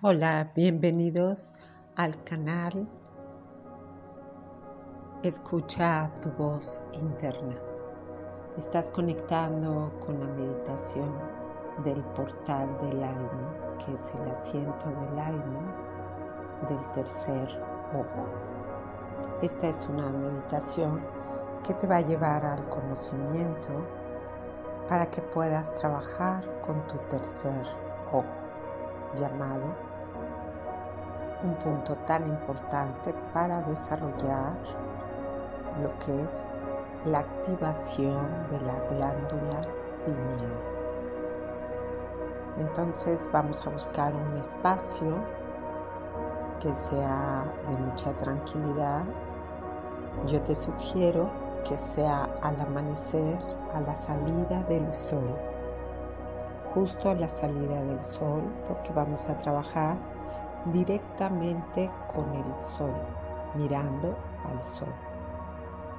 Hola, bienvenidos al canal Escucha tu voz interna. Estás conectando con la meditación del portal del alma, que es el asiento del alma del tercer ojo. Esta es una meditación que te va a llevar al conocimiento para que puedas trabajar con tu tercer ojo, llamado un punto tan importante para desarrollar lo que es la activación de la glándula pineal. Entonces vamos a buscar un espacio que sea de mucha tranquilidad. Yo te sugiero que sea al amanecer, a la salida del sol, justo a la salida del sol, porque vamos a trabajar directamente con el sol, mirando al sol.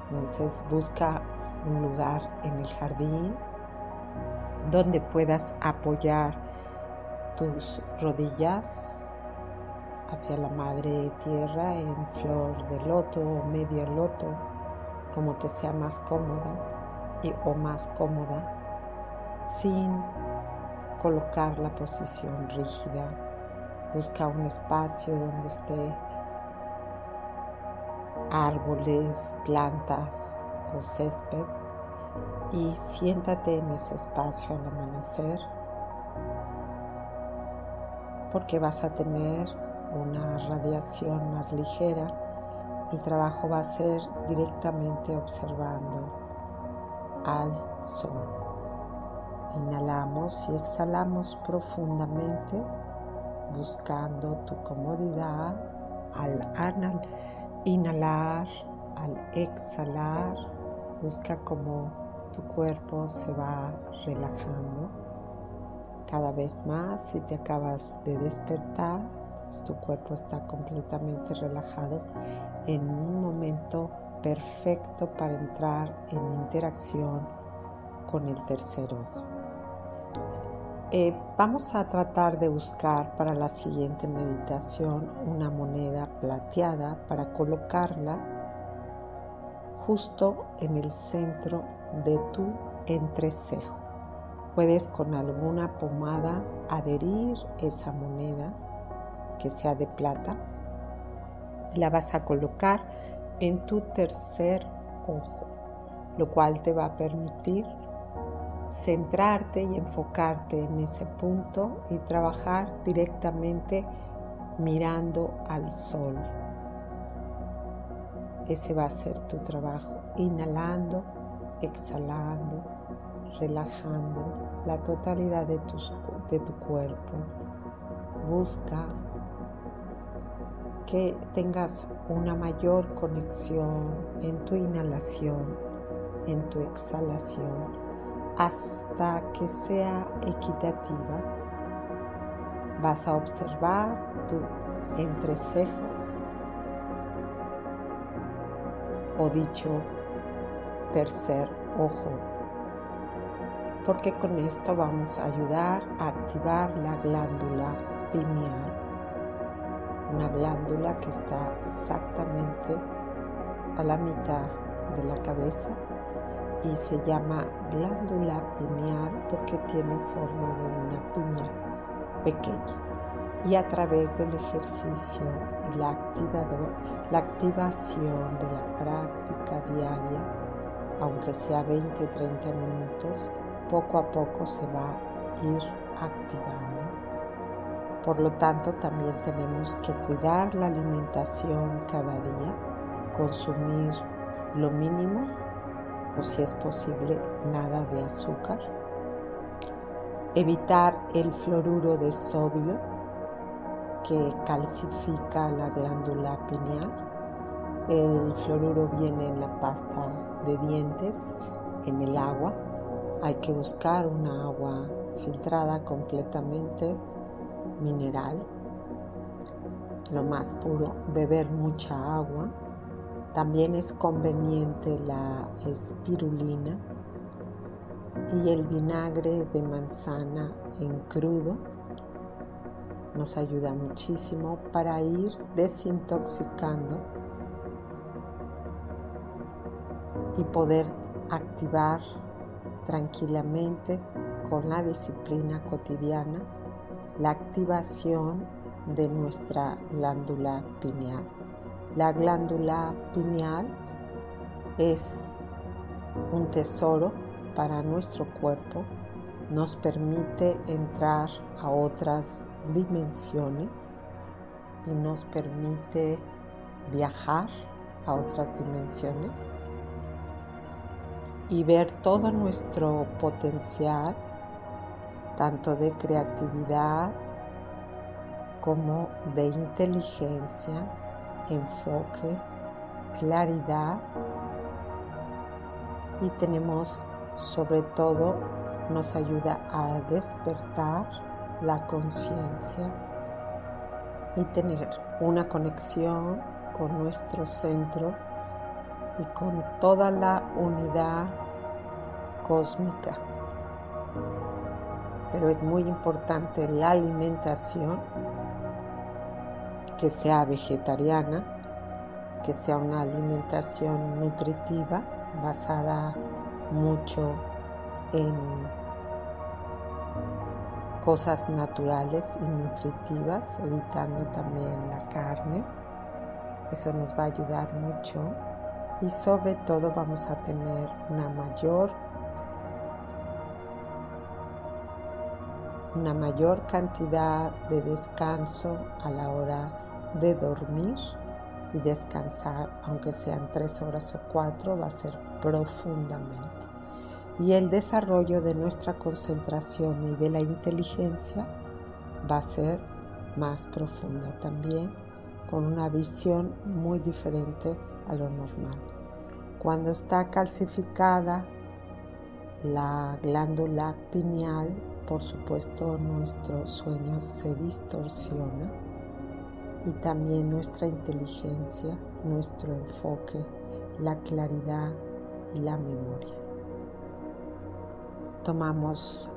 Entonces busca un lugar en el jardín donde puedas apoyar tus rodillas hacia la madre tierra en flor de loto o medio loto, como te sea más cómoda y, o más cómoda, sin colocar la posición rígida Busca un espacio donde esté árboles, plantas o césped y siéntate en ese espacio al amanecer porque vas a tener una radiación más ligera. El trabajo va a ser directamente observando al sol. Inhalamos y exhalamos profundamente buscando tu comodidad al inhalar, al exhalar. Busca cómo tu cuerpo se va relajando cada vez más. Si te acabas de despertar, pues tu cuerpo está completamente relajado en un momento perfecto para entrar en interacción con el tercer ojo. Eh, vamos a tratar de buscar para la siguiente meditación una moneda plateada para colocarla justo en el centro de tu entrecejo. Puedes con alguna pomada adherir esa moneda que sea de plata la vas a colocar en tu tercer ojo, lo cual te va a permitir centrarte y enfocarte en ese punto y trabajar directamente mirando al sol. Ese va a ser tu trabajo, inhalando, exhalando, relajando la totalidad de tu, de tu cuerpo. Busca que tengas una mayor conexión en tu inhalación, en tu exhalación hasta que sea equitativa. Vas a observar tu entrecejo. O dicho tercer ojo, porque con esto vamos a ayudar a activar la glándula pineal, una glándula que está exactamente a la mitad de la cabeza y se llama glándula pineal porque tiene forma de una piña pequeña. Y a través del ejercicio y la, la activación de la práctica diaria, aunque sea 20-30 minutos, poco a poco se va a ir activando. Por lo tanto, también tenemos que cuidar la alimentación cada día, consumir lo mínimo si es posible nada de azúcar. Evitar el fluoruro de sodio que calcifica la glándula pineal. El fluoruro viene en la pasta de dientes, en el agua. Hay que buscar una agua filtrada completamente mineral, lo más puro, beber mucha agua también es conveniente la espirulina y el vinagre de manzana en crudo nos ayuda muchísimo para ir desintoxicando y poder activar tranquilamente con la disciplina cotidiana la activación de nuestra glándula pineal. La glándula pineal es un tesoro para nuestro cuerpo, nos permite entrar a otras dimensiones y nos permite viajar a otras dimensiones y ver todo nuestro potencial, tanto de creatividad como de inteligencia, enfoque, claridad y tenemos sobre todo nos ayuda a despertar la conciencia y tener una conexión con nuestro centro y con toda la unidad cósmica. Pero es muy importante la alimentación, que sea vegetariana, que sea una alimentación nutritiva basada mucho en cosas naturales y nutritivas, evitando también la carne. Eso nos va a ayudar mucho y sobre todo vamos a tener una mayor una mayor cantidad de descanso a la hora de dormir y descansar, aunque sean tres horas o cuatro, va a ser profundamente. Y el desarrollo de nuestra concentración y de la inteligencia va a ser más profunda también, con una visión muy diferente a lo normal. Cuando está calcificada la glándula pineal, por supuesto nuestro sueño se distorsiona y también nuestra inteligencia, nuestro enfoque, la claridad y la memoria. Tomamos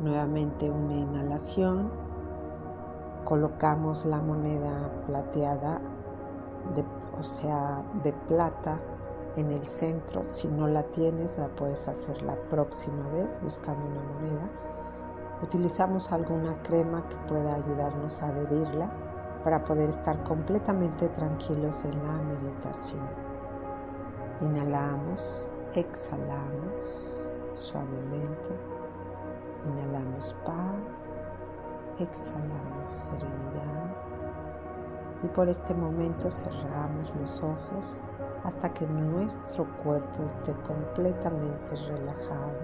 nuevamente una inhalación, colocamos la moneda plateada, o sea, de plata en el centro. Si no la tienes, la puedes hacer la próxima vez buscando una moneda. Utilizamos alguna crema que pueda ayudarnos a adherirla para poder estar completamente tranquilos en la meditación. Inhalamos, exhalamos suavemente. Inhalamos paz, exhalamos serenidad. Y por este momento cerramos los ojos hasta que nuestro cuerpo esté completamente relajado,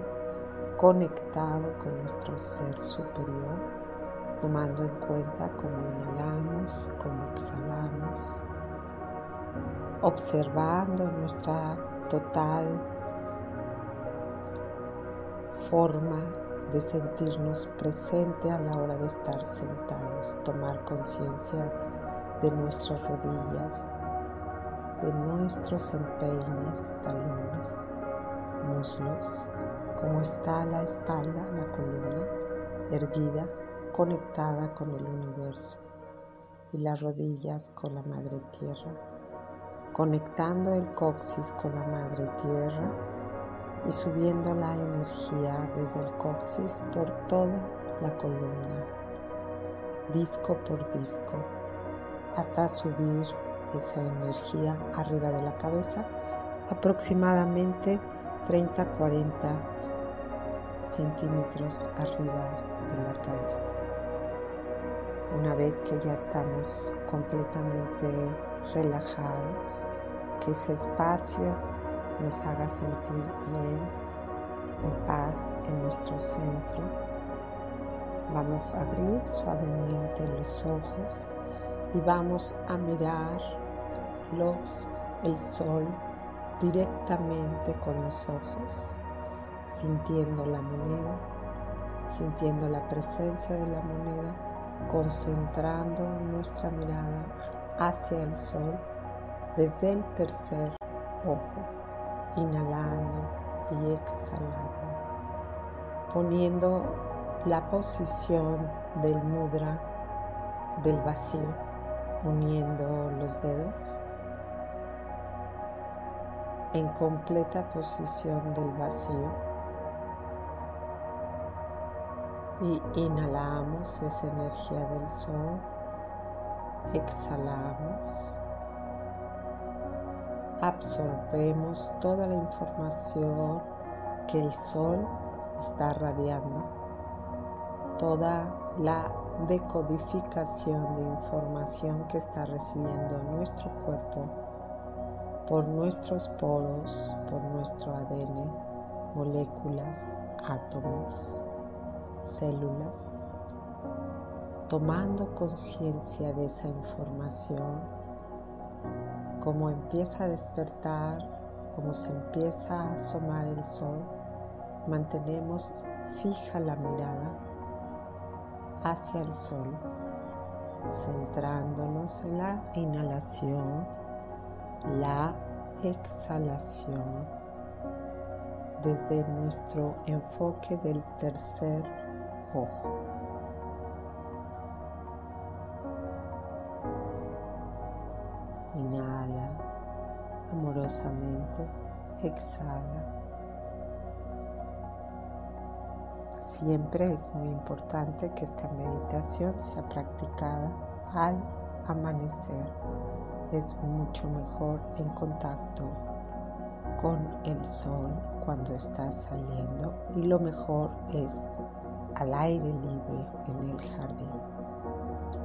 conectado con nuestro ser superior tomando en cuenta cómo inhalamos, cómo exhalamos, observando nuestra total forma de sentirnos presente a la hora de estar sentados, tomar conciencia de nuestras rodillas, de nuestros empeines, talones, muslos, cómo está la espalda, la columna erguida conectada con el universo y las rodillas con la madre tierra, conectando el coxis con la madre tierra y subiendo la energía desde el coxis por toda la columna, disco por disco, hasta subir esa energía arriba de la cabeza, aproximadamente 30-40 centímetros arriba de la cabeza. Una vez que ya estamos completamente relajados, que ese espacio nos haga sentir bien, en paz en nuestro centro, vamos a abrir suavemente los ojos y vamos a mirar los, el sol directamente con los ojos, sintiendo la moneda, sintiendo la presencia de la moneda concentrando nuestra mirada hacia el sol desde el tercer ojo, inhalando y exhalando, poniendo la posición del mudra del vacío, uniendo los dedos en completa posición del vacío. Y inhalamos esa energía del sol, exhalamos, absorbemos toda la información que el sol está radiando, toda la decodificación de información que está recibiendo nuestro cuerpo por nuestros poros, por nuestro ADN, moléculas, átomos, células, tomando conciencia de esa información, como empieza a despertar, como se empieza a asomar el sol, mantenemos fija la mirada hacia el sol, centrándonos en la inhalación, la exhalación, desde nuestro enfoque del tercer ojo. Inhala amorosamente, exhala. Siempre es muy importante que esta meditación sea practicada al amanecer. Es mucho mejor en contacto con el sol cuando está saliendo y lo mejor es al aire libre en el jardín.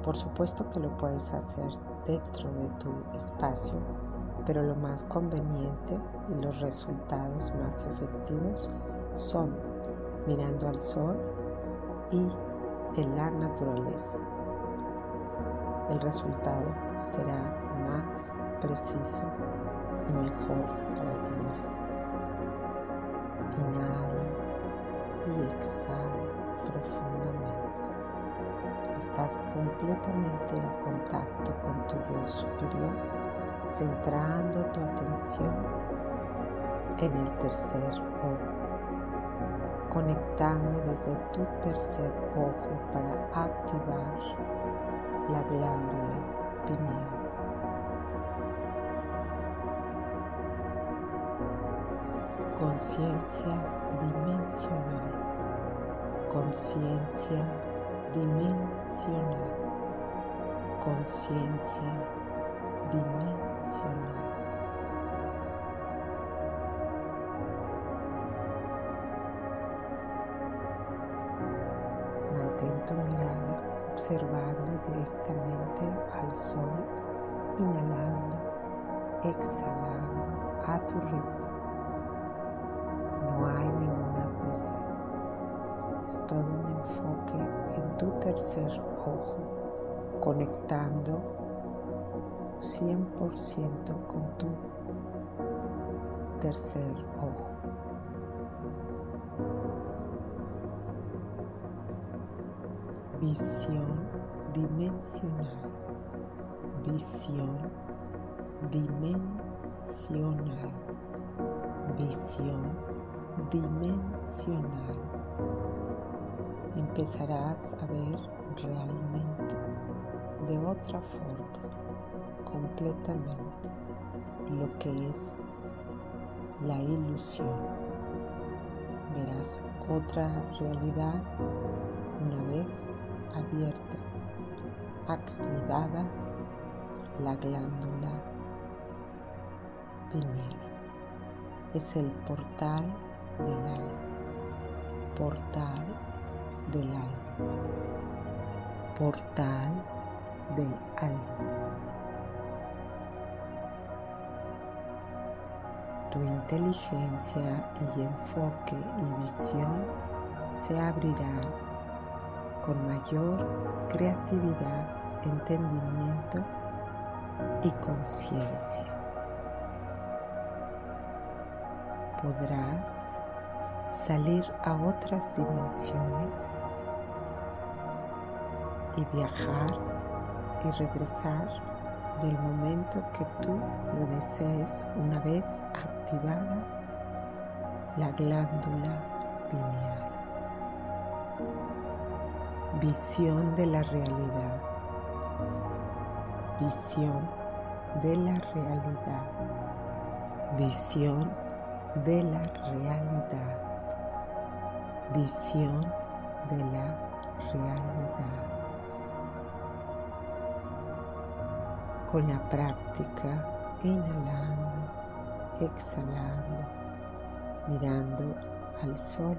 Por supuesto que lo puedes hacer dentro de tu espacio, pero lo más conveniente y los resultados más efectivos son mirando al sol y en la naturaleza. El resultado será más preciso y mejor para ti mismo. Inhala y exhala profundamente. Estás completamente en contacto con tu yo superior, centrando tu atención en el tercer ojo conectando desde tu tercer ojo para activar la glándula pineal. Conciencia dimensional, conciencia dimensional, conciencia dimensional. Mantén tu mirada observando directamente al sol, inhalando, exhalando a tu ritmo. No hay ninguna presión. Tu tercer ojo, conectando 100% con tu tercer ojo. Visión dimensional. Visión dimensional. Visión dimensional. Empezarás a ver realmente de otra forma, completamente, lo que es la ilusión. Verás otra realidad una vez abierta, activada la glándula pineal. Es el portal del alma, portal del alma, portal del alma. Tu inteligencia y enfoque y visión se abrirán con mayor creatividad, entendimiento y conciencia. Podrás salir a otras dimensiones y viajar y regresar en el momento que tú lo desees una vez activada la glándula pineal. Visión de la realidad, visión de la realidad, visión de la realidad, visión de la realidad. Con la práctica, inhalando, exhalando, mirando al sol,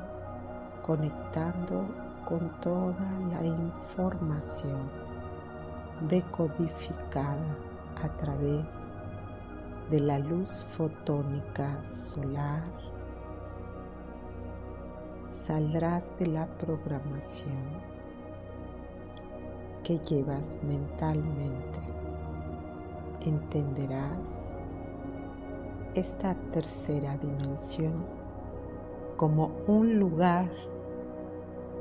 conectando con toda la información decodificada a través de la luz fotónica solar, saldrás de la programación que llevas mentalmente. Entenderás esta tercera dimensión como un lugar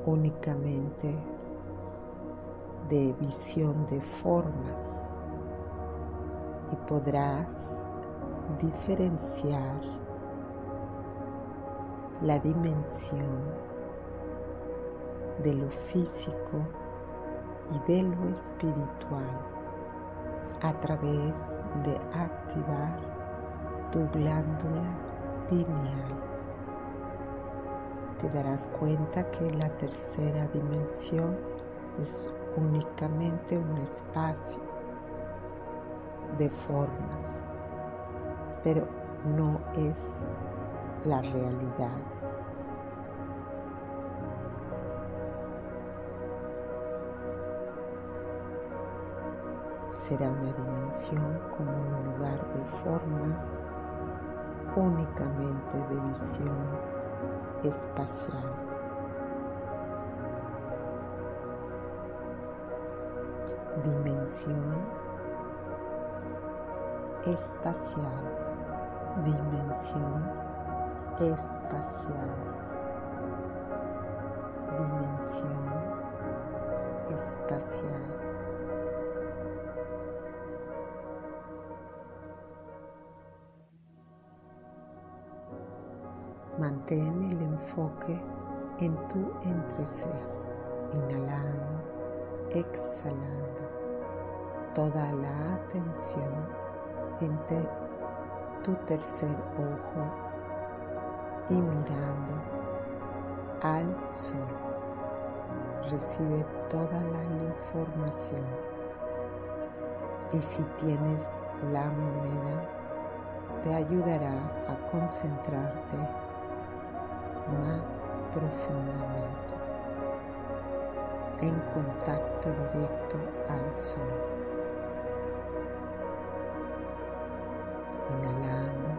únicamente de visión de formas y podrás diferenciar la dimensión de lo físico y de lo espiritual a través de activar tu glándula pineal. Te darás cuenta que la tercera dimensión es únicamente un espacio de formas, pero no es la realidad. Será una dimensión como un lugar de formas únicamente de visión espacial. Dimensión espacial. Dimensión espacial. Dimensión espacial. Mantén el enfoque en tu entrecejo, inhalando, exhalando toda la atención en tu tercer ojo y mirando al sol. Recibe toda la información y si tienes la moneda, te ayudará a concentrarte más profundamente en contacto directo al sol. Inhalando,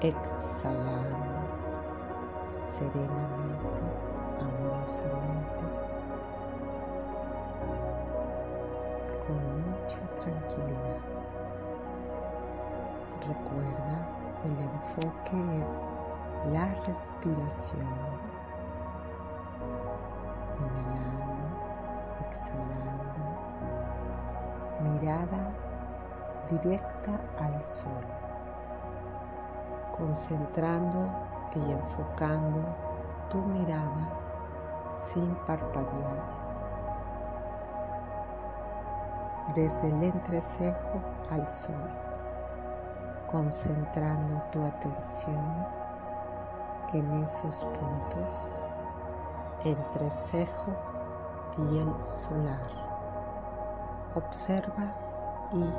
exhalando serenamente, amorosamente, con mucha tranquilidad. Recuerda, el enfoque es la respiración, inhalando, exhalando, mirada directa al sol, concentrando y enfocando tu mirada sin parpadear. Desde el entrecejo al sol, concentrando tu atención en esos puntos entre cejo y el solar. Observa y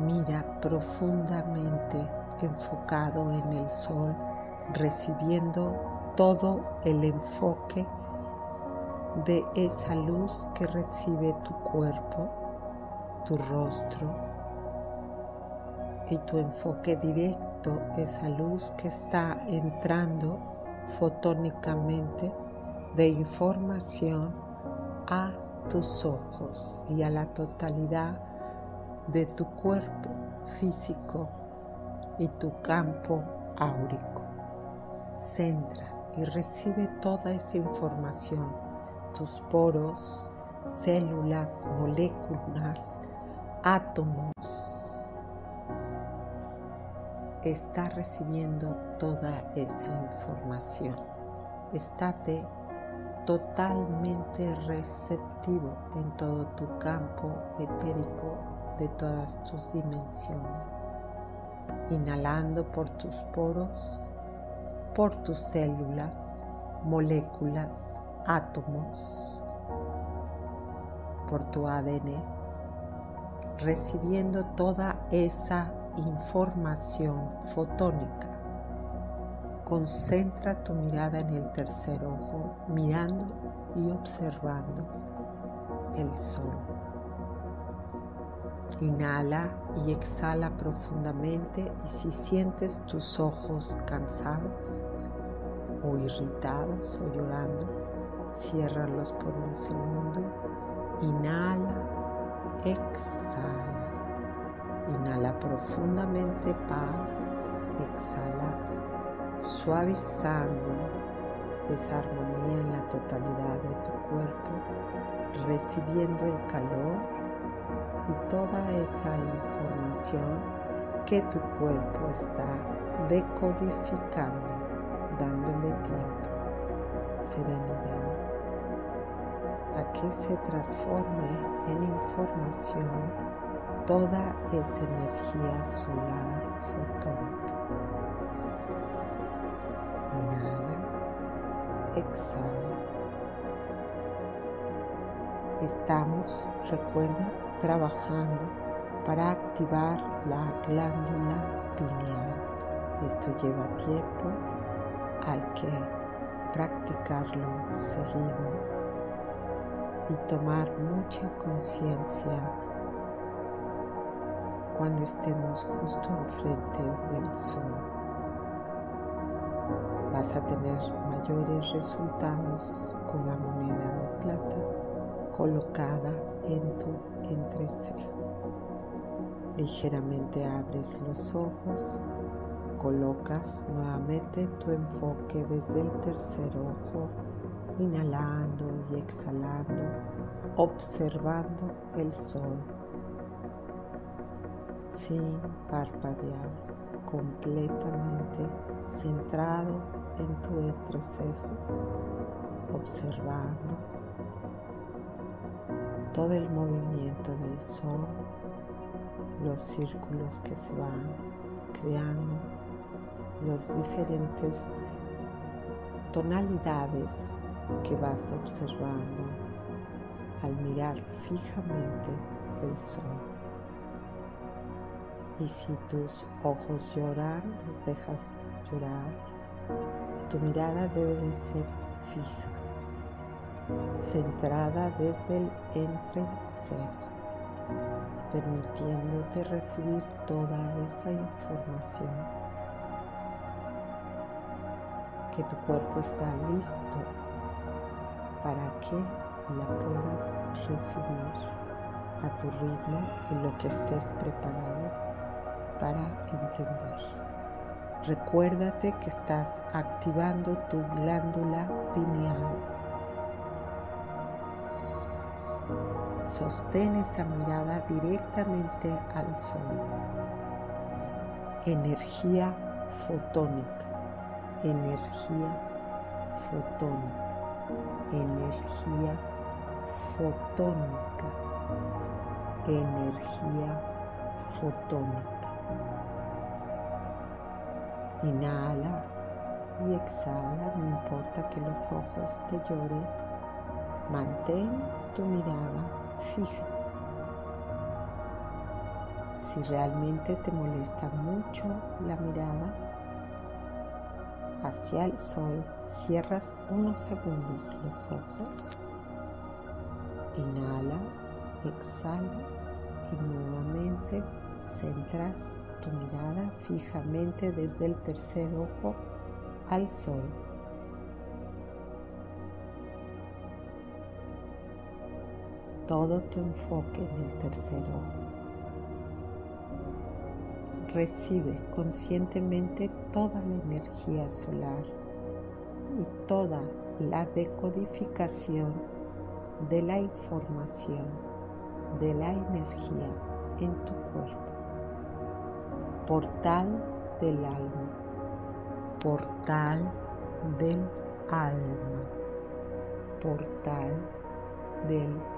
mira profundamente enfocado en el sol, recibiendo todo el enfoque de esa luz que recibe tu cuerpo, tu rostro y tu enfoque directo esa luz que está entrando fotónicamente de información a tus ojos y a la totalidad de tu cuerpo físico y tu campo áurico. Centra y recibe toda esa información, tus poros, células, moléculas, átomos, está recibiendo toda esa información. Estate totalmente receptivo en todo tu campo etérico de todas tus dimensiones, inhalando por tus poros, por tus células, moléculas, átomos, por tu ADN, recibiendo toda esa información fotónica. Concentra tu mirada en el tercer ojo, mirando y observando el sol. Inhala y exhala profundamente y si sientes tus ojos cansados o irritados o llorando, ciérralos por un segundo. Inhala, exhala. Inhala profundamente paz, exhalas suavizando esa armonía en la totalidad de tu cuerpo, recibiendo el calor y toda esa información que tu cuerpo está decodificando, dándole tiempo, serenidad, a que se transforme en información toda esa energía solar fotónica. Inhala, exhala. Estamos, recuerda, trabajando para activar la glándula pineal. Esto lleva tiempo, hay que practicarlo seguido y tomar mucha conciencia cuando estemos justo enfrente del sol. Vas a tener mayores resultados con la moneda de plata colocada en tu entrecejo. Ligeramente abres los ojos, colocas nuevamente tu enfoque desde el tercer ojo, inhalando y exhalando, observando el sol sin parpadear, completamente centrado en tu entrecejo, observando todo el movimiento del sol, los círculos que se van creando, los diferentes tonalidades que vas observando al mirar fijamente el sol. Y si tus ojos lloran, los dejas llorar. Tu mirada debe de ser fija, centrada desde el entrecejo, permitiéndote recibir toda esa información. Que tu cuerpo está listo para que la puedas recibir a tu ritmo en lo que estés preparado para entender. Recuérdate que estás activando tu glándula pineal. Sostén esa mirada directamente al sol. Energía fotónica, energía fotónica, energía fotónica, energía fotónica. Inhala y exhala, no importa que los ojos te lloren, mantén tu mirada fija. Si realmente te molesta mucho la mirada hacia el sol, cierras unos segundos los ojos, inhalas, exhalas y nuevamente centras tu mirada fijamente desde el tercer ojo al sol. Todo tu enfoque en el tercer ojo. Recibe conscientemente toda la energía solar y toda la decodificación de la información, de la energía en tu cuerpo portal del alma, portal del alma. portal del alma.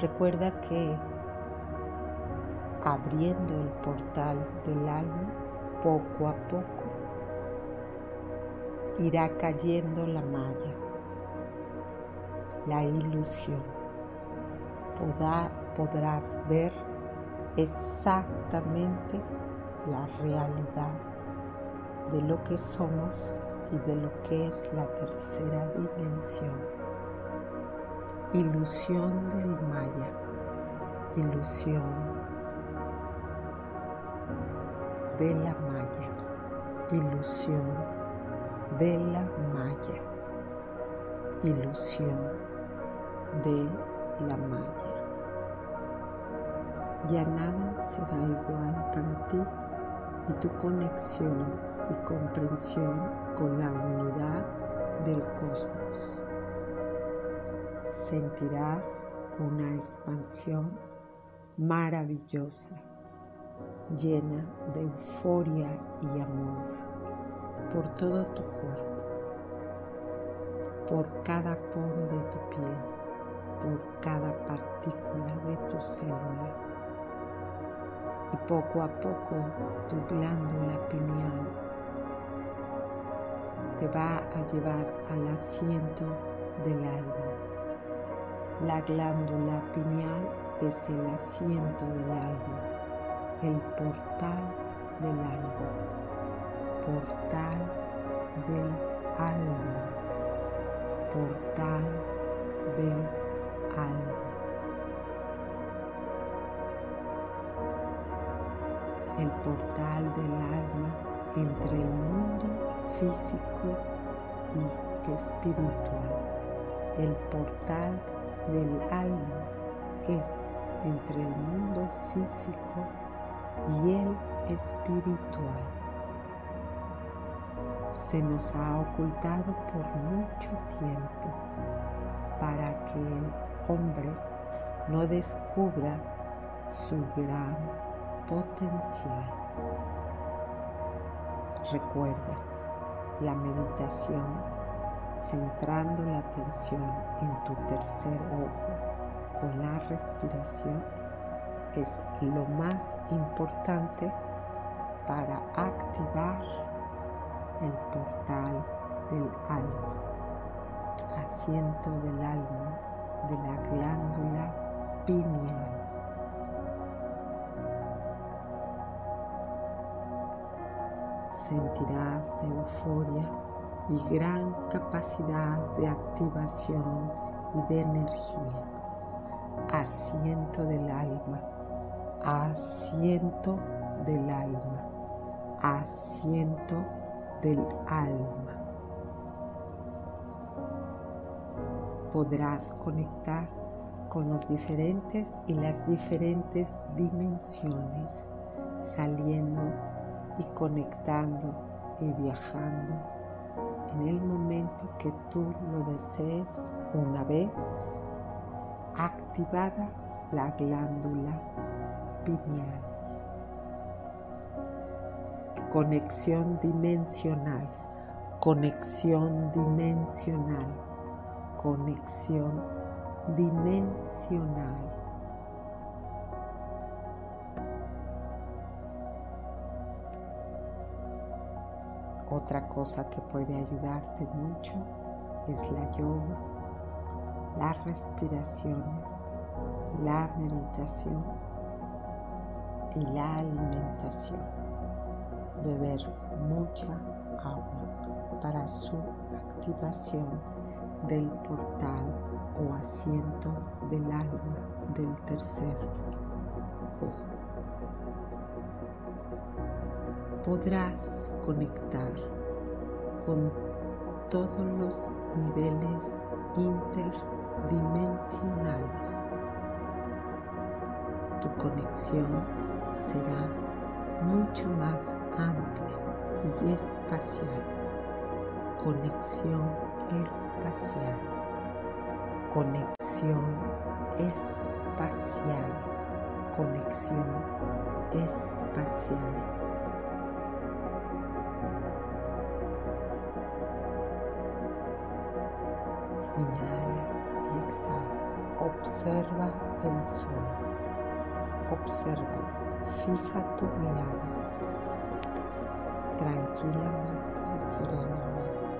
Recuerda que abriendo el portal del alma, poco a poco irá cayendo la malla, la ilusión. podrás ver exactamente la realidad de lo que somos y de lo que es la tercera dimensión. Ilusión del Maya, ilusión de la Maya, ilusión de la Maya, ilusión de la Maya. Ya nada será igual para ti y tu conexión y comprensión con la unidad del cosmos. Sentirás una expansión maravillosa, llena de euforia y amor por todo tu cuerpo, por cada poro de tu piel, por cada partícula de tus células y poco a poco tu glándula pineal te va a llevar al asiento del alma. La glándula pineal es el asiento del alma, el portal del alma, portal del alma, portal del alma. el portal del alma entre el mundo físico y espiritual. El portal del alma es entre el mundo físico y el espiritual. Se nos ha ocultado por mucho tiempo para que el hombre no descubra su gran potencial. Recuerda la meditación centrando la atención en tu tercer ojo con la respiración es lo más importante para activar el portal del alma, asiento del alma de la glándula pineal. Sentirás euforia y gran capacidad de activación y de energía. Asiento del alma, asiento del alma, asiento del alma. Podrás conectar con los diferentes y las diferentes dimensiones, saliendo y conectando y viajando en el momento que tú lo desees una vez activada la glándula pineal. Conexión dimensional, conexión dimensional, conexión dimensional. Otra cosa que puede ayudarte mucho es la yoga, las respiraciones, la meditación y la alimentación. Beber mucha agua para su activación del portal o asiento del alma del tercer podrás conectar con todos los niveles interdimensionales. Tu conexión será mucho más amplia y espacial. Conexión espacial. Conexión espacial. Conexión espacial Inhala y exhala. Observa el sol. Observa. Fija tu mirada. Tranquilamente serenamente.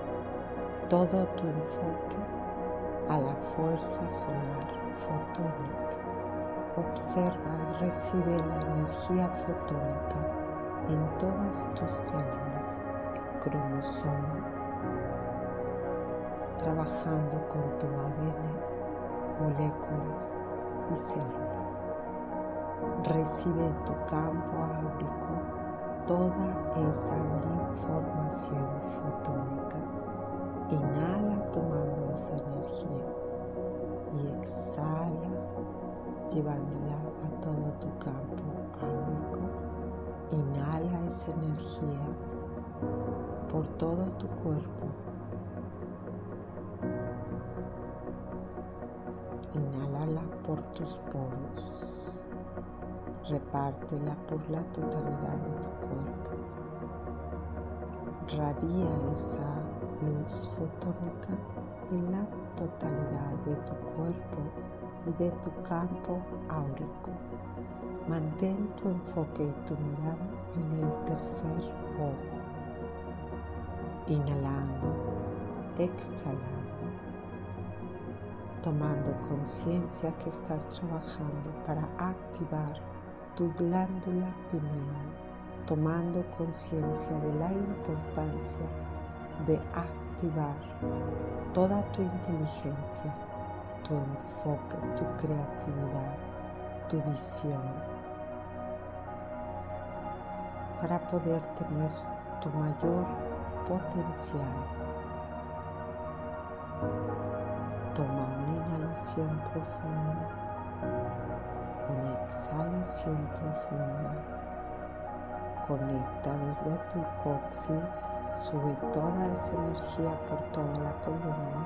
Todo tu enfoque a la fuerza solar fotónica. Observa y recibe la energía fotónica en todas tus células, cromosomas, trabajando con tu ADN, moléculas y células. Recibe en tu campo áurico toda esa información fotónica. Inhala tomando esa energía y exhala llevándola a todo tu campo áurico. Inhala esa energía por todo tu cuerpo Inhálala por tus poros. Repártela por la totalidad de tu cuerpo. Radia esa luz fotónica en la totalidad de tu cuerpo y de tu campo áurico. Mantén tu enfoque y tu mirada en el tercer ojo. Inhalando, exhalando tomando conciencia que estás trabajando para activar tu glándula pineal, tomando conciencia de la importancia de activar toda tu inteligencia, tu enfoque, tu creatividad, tu visión, para poder tener tu mayor potencial. Profunda, una exhalación profunda. Conecta desde tu coxis, sube toda esa energía por toda la columna.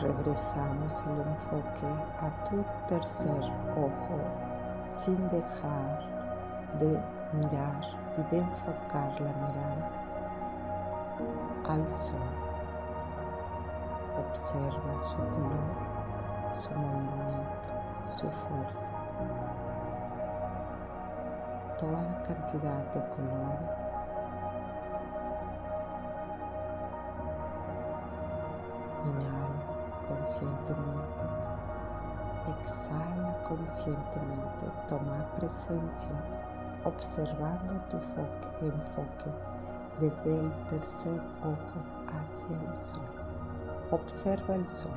Regresamos el enfoque a tu tercer ojo sin dejar de mirar y de enfocar la mirada al sol. Observa su color, su movimiento, su fuerza. Toda la cantidad de colores. Inhala conscientemente. Exhala conscientemente. Toma presencia observando tu enfoque desde el tercer ojo hacia el sol. Observa el sol,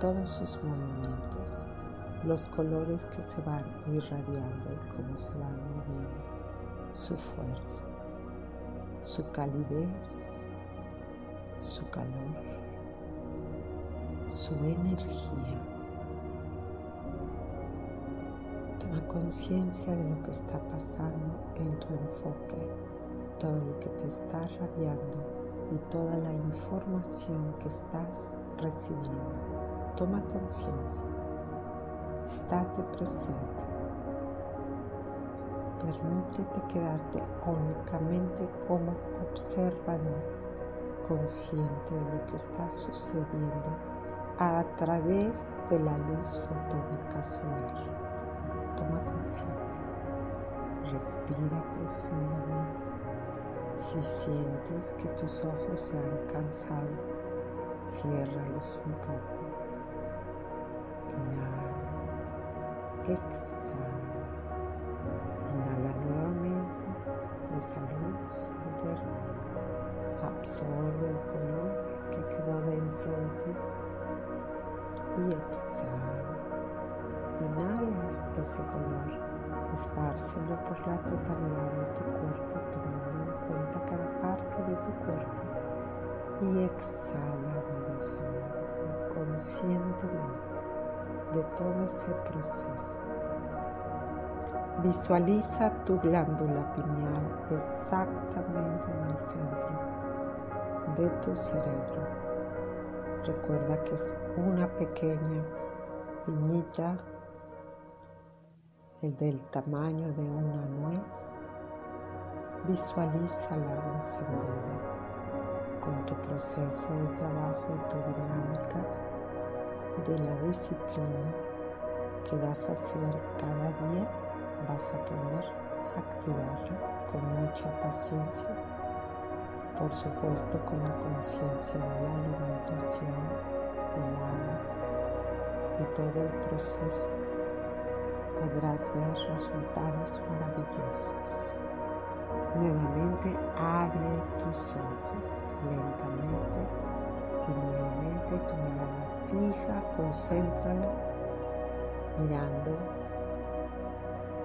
todos sus movimientos, los colores que se van irradiando y cómo se van moviendo, su fuerza, su calidez, su calor, su energía. Toma conciencia de lo que está pasando en tu enfoque, todo lo que te está radiando y toda la información que estás recibiendo. Toma conciencia. Estate presente. Permítete quedarte únicamente como observador, consciente de lo que está sucediendo a través de la luz fotónica solar. Toma conciencia. Respira profundamente. Si sientes que tus ojos se han cansado, ciérralos un poco. Inhala, exhala. Inhala nuevamente esa luz interna. Absorbe el color que quedó dentro de ti y exhala. Inhala ese color Espárcelo por la totalidad de tu cuerpo, tomando en cuenta cada parte de tu cuerpo. Y exhala amorosamente, conscientemente de todo ese proceso. Visualiza tu glándula pineal exactamente en el centro de tu cerebro. Recuerda que es una pequeña piñita el del tamaño de una nuez, visualízala encendida con tu proceso de trabajo y tu dinámica de la disciplina que vas a hacer cada día, vas a poder activarlo con mucha paciencia, por supuesto con la conciencia de la alimentación, del agua y todo el proceso. Podrás ver resultados maravillosos. Nuevamente abre tus ojos lentamente y nuevamente tu mirada fija, concéntrala mirando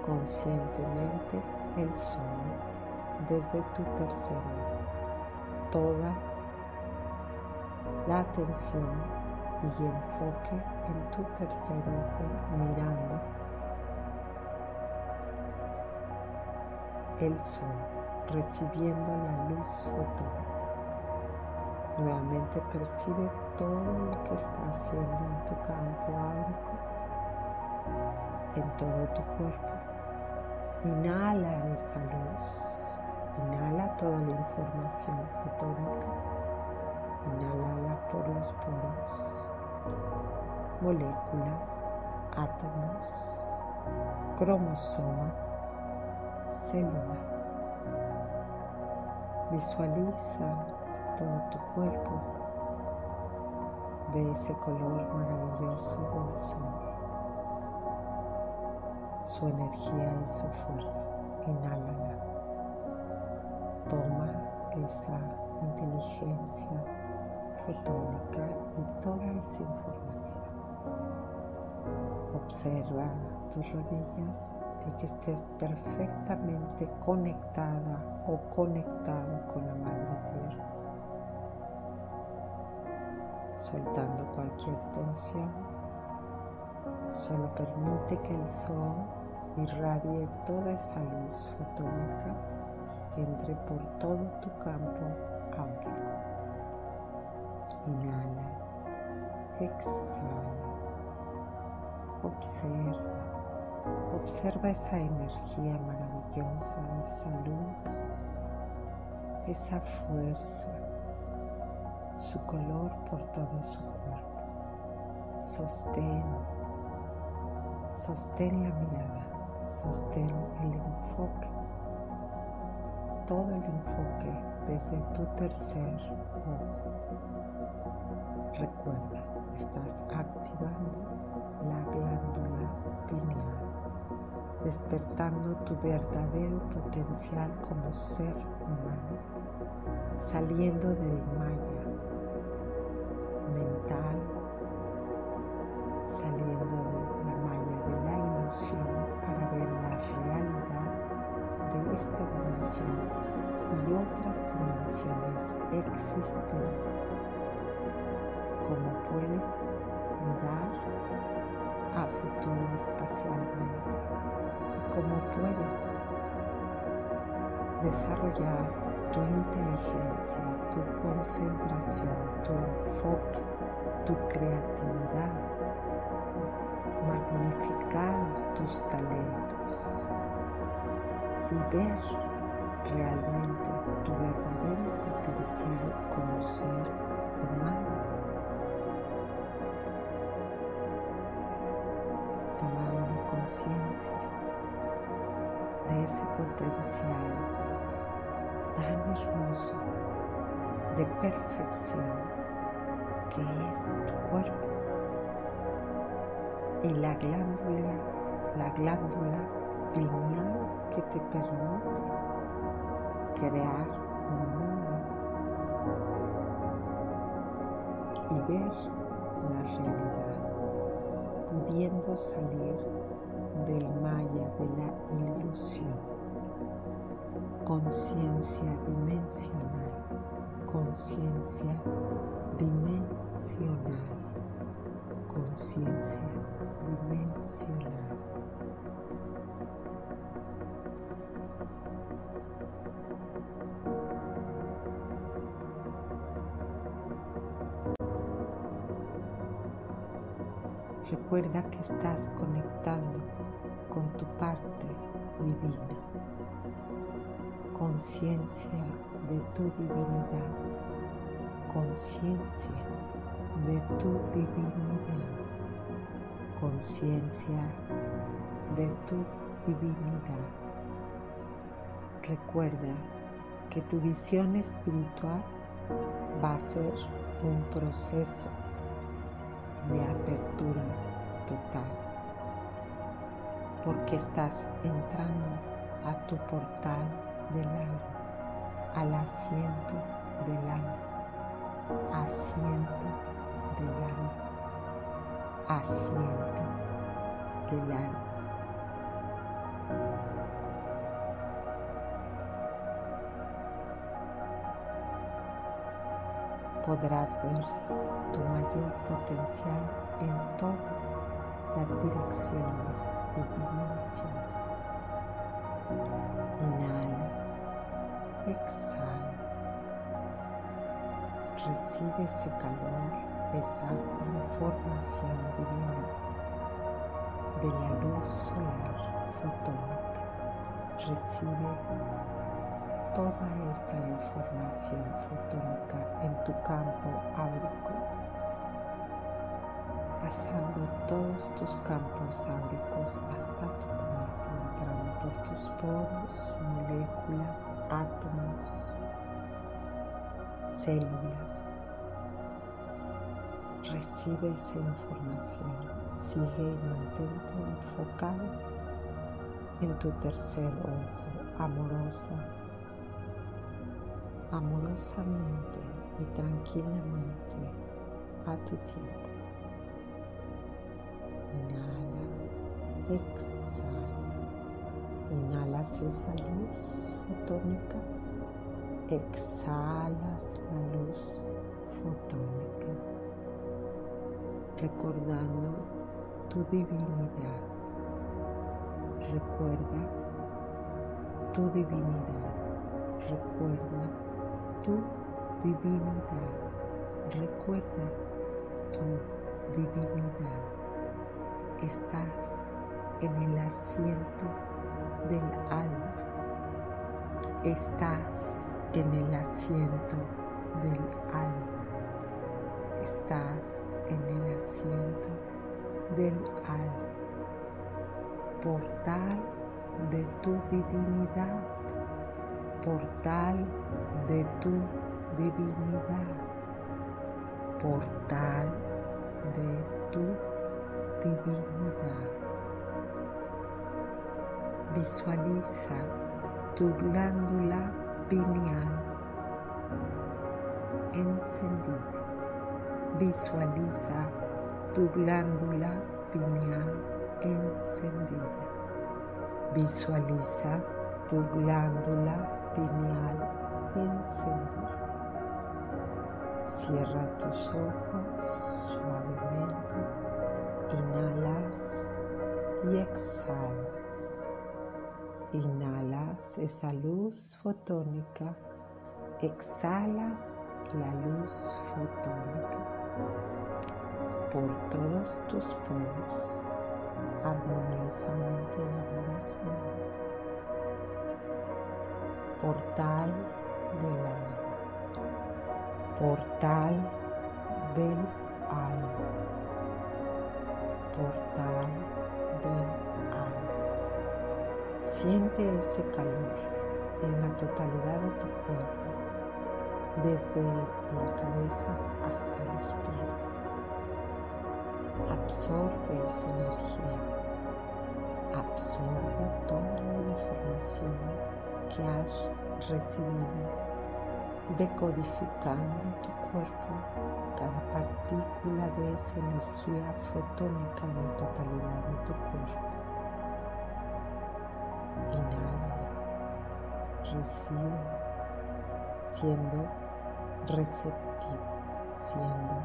conscientemente el sol desde tu tercer ojo. Toda la atención y enfoque en tu tercer ojo mirando el sol recibiendo la luz fotónica. Nuevamente percibe todo lo que está haciendo en tu campo áurico, en todo tu cuerpo. Inhala esa luz, inhala toda la información fotónica, inhala por los poros, moléculas, átomos, cromosomas, células. Visualiza todo tu cuerpo de ese color maravilloso del sol, su energía y su fuerza. Inhálala. Toma esa inteligencia fotónica y toda esa información. Observa tus rodillas y que estés perfectamente conectada o conectado con la Madre Tierra, soltando cualquier tensión. Solo permite que el sol irradie toda esa luz fotónica que entre por todo tu campo áurico. Inhala, exhala, observa Observa esa energía maravillosa, esa luz, esa fuerza, su color por todo su cuerpo. Sostén, sostén la mirada, sostén el enfoque, todo el enfoque desde tu tercer ojo. Recuerda, estás activando la glándula pineal despertando tu verdadero potencial como ser humano, saliendo del maya mental, saliendo de la malla de la ilusión para ver la realidad de esta dimensión y otras dimensiones existentes. Como puedes mirar a futuro espacialmente cómo puedes desarrollar tu inteligencia, tu concentración, tu enfoque, tu creatividad, magnificar tus talentos y ver realmente tu verdadero potencial como ser humano. Tomando conciencia de ese potencial tan hermoso de perfección que es tu cuerpo. Y la glándula, la glándula pineal que te permite crear un mundo y ver la realidad, pudiendo salir del maya de la ilusión. Conciencia dimensional, conciencia dimensional, conciencia dimensional. Recuerda que estás conectando con tu parte divina, conciencia de tu divinidad, conciencia de tu divinidad, conciencia de tu divinidad. Recuerda que tu visión espiritual va a ser un proceso de apertura total, porque estás entrando a tu portal del alma, al asiento del alma, asiento del alma, asiento del alma. podrás ver tu mayor potencial en todas las direcciones y dimensiones. Inhala, exhala, recibe ese calor, esa información divina de la luz solar fotónica. Recibe toda esa información fotónica en tu campo áurico, pasando todos tus campos áuricos hasta tu cuerpo, entrando por tus poros, moléculas, átomos, células. Recibe esa información, sigue y mantente enfocado en tu tercer ojo, amorosa amorosamente y tranquilamente a tu tiempo. Exhala. Inhalas esa luz fotónica, exhalas la luz fotónica, recordando tu divinidad. Recuerda tu divinidad. Recuerda tu divinidad. Recuerda tu divinidad. Estás en el asiento del alma. Estás en el asiento del alma. Estás en el asiento del alma. Portal de tu divinidad. Portal de tu divinidad, portal de tu divinidad. Visualiza tu glándula pineal encendida. Visualiza tu glándula pineal encendida. Visualiza tu glándula pineal encendida. Cierra tus ojos suavemente, inhalas y exhalas. Inhalas esa luz fotónica, exhalas la luz fotónica por todos tus poros, armoniosamente y amorosamente. Portal del alma, portal del alma, portal del alma. Siente ese calor en la totalidad de tu cuerpo, desde la cabeza hasta los pies. Absorbe esa energía, absorbe toda la información que has recibido decodificando tu cuerpo cada partícula de esa energía fotónica en la totalidad de tu cuerpo. Recibe, siendo receptivo, siendo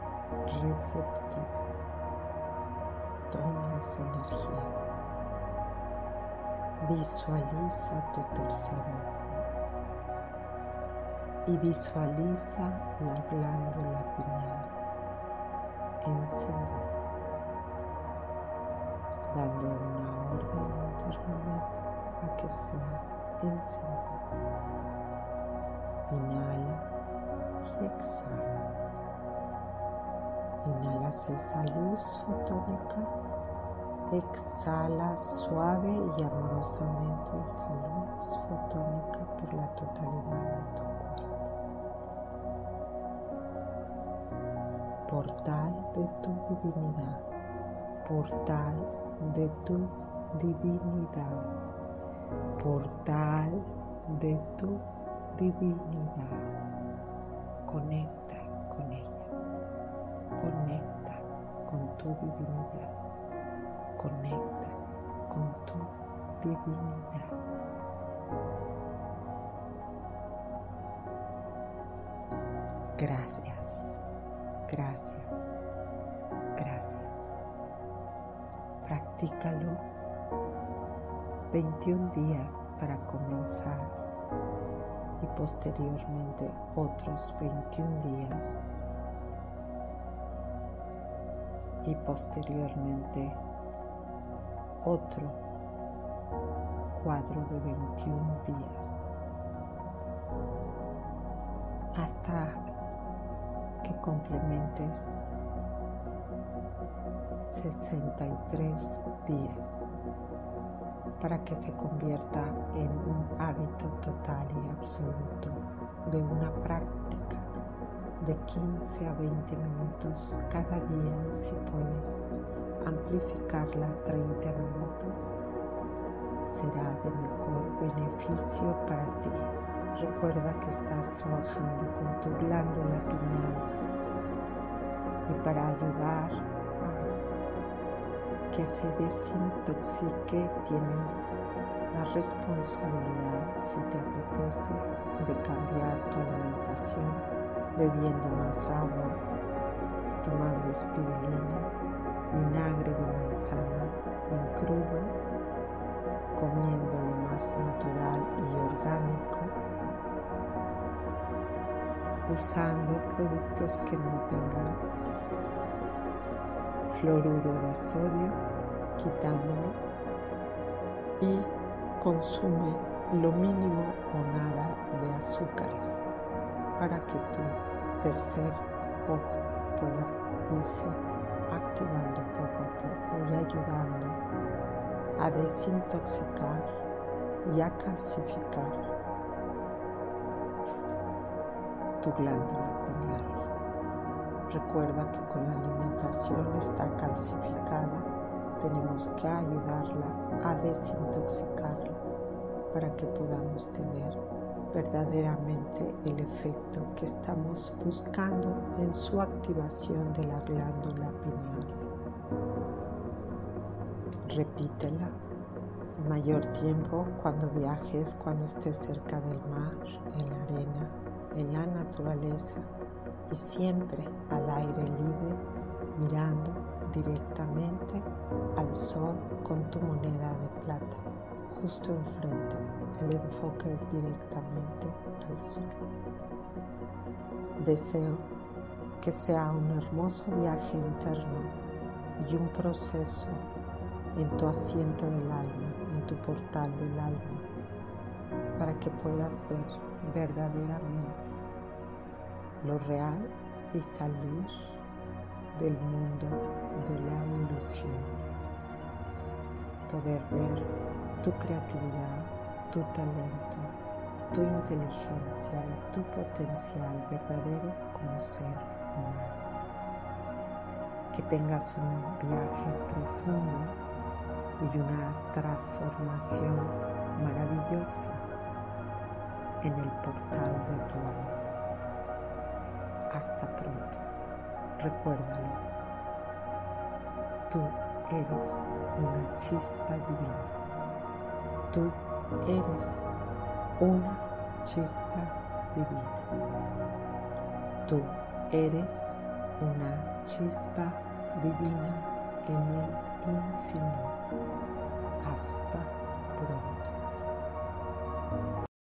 receptivo. Toma esa energía. Visualiza tu tercer ojo y visualiza la glándula pineal encendida, dando una orden internamente a que sea encendida. Inhala, y exhala. Inhalas esa luz fotónica, exhala suave y amorosamente esa luz fotónica por la totalidad de tu cuerpo. Portal de tu divinidad, portal de tu divinidad, portal de tu divinidad. Conecta con ella. Conecta con tu divinidad. Conecta con tu divinidad. Gracias, gracias, gracias. Practícalo 21 días para comenzar y posteriormente otros 21 días y posteriormente otro cuadro de 21 días. Hasta que complementes 63 días para que se convierta en un hábito total y absoluto de una práctica de 15 a 20 minutos cada día si puedes amplificarla a 30 minutos será de mejor beneficio para ti. Recuerda que estás trabajando con tu glándula pineal y para ayudar que se desintoxique tienes la responsabilidad, si te apetece, de cambiar tu alimentación, bebiendo más agua, tomando espirulina, vinagre de manzana en crudo, comiendo lo más natural y orgánico, usando productos que no tengan fluoruro de sodio quitándolo y consume lo mínimo o nada de azúcares para que tu tercer ojo pueda irse activando poco a poco y ayudando a desintoxicar y a calcificar tu glándula pineal. Recuerda que con la alimentación está calcificada tenemos que ayudarla a desintoxicarla para que podamos tener verdaderamente el efecto que estamos buscando en su activación de la glándula pineal. Repítela el mayor tiempo cuando viajes, cuando estés cerca del mar, en la arena, en la naturaleza y siempre al aire libre, mirando directamente al sol con tu moneda de plata, justo enfrente. El enfoque es directamente al sol. Deseo que sea un hermoso viaje interno y un proceso en tu asiento del alma, en tu portal del alma, para que puedas ver verdaderamente lo real y salir del mundo de la ilusión. Poder ver tu creatividad, tu talento, tu inteligencia y tu potencial verdadero como ser humano. Que tengas un viaje profundo y una transformación maravillosa en el portal de tu alma. Hasta pronto recuérdalo. Tú eres una chispa divina. Tú eres una chispa divina. Tú eres una chispa divina en el infinito. Hasta pronto.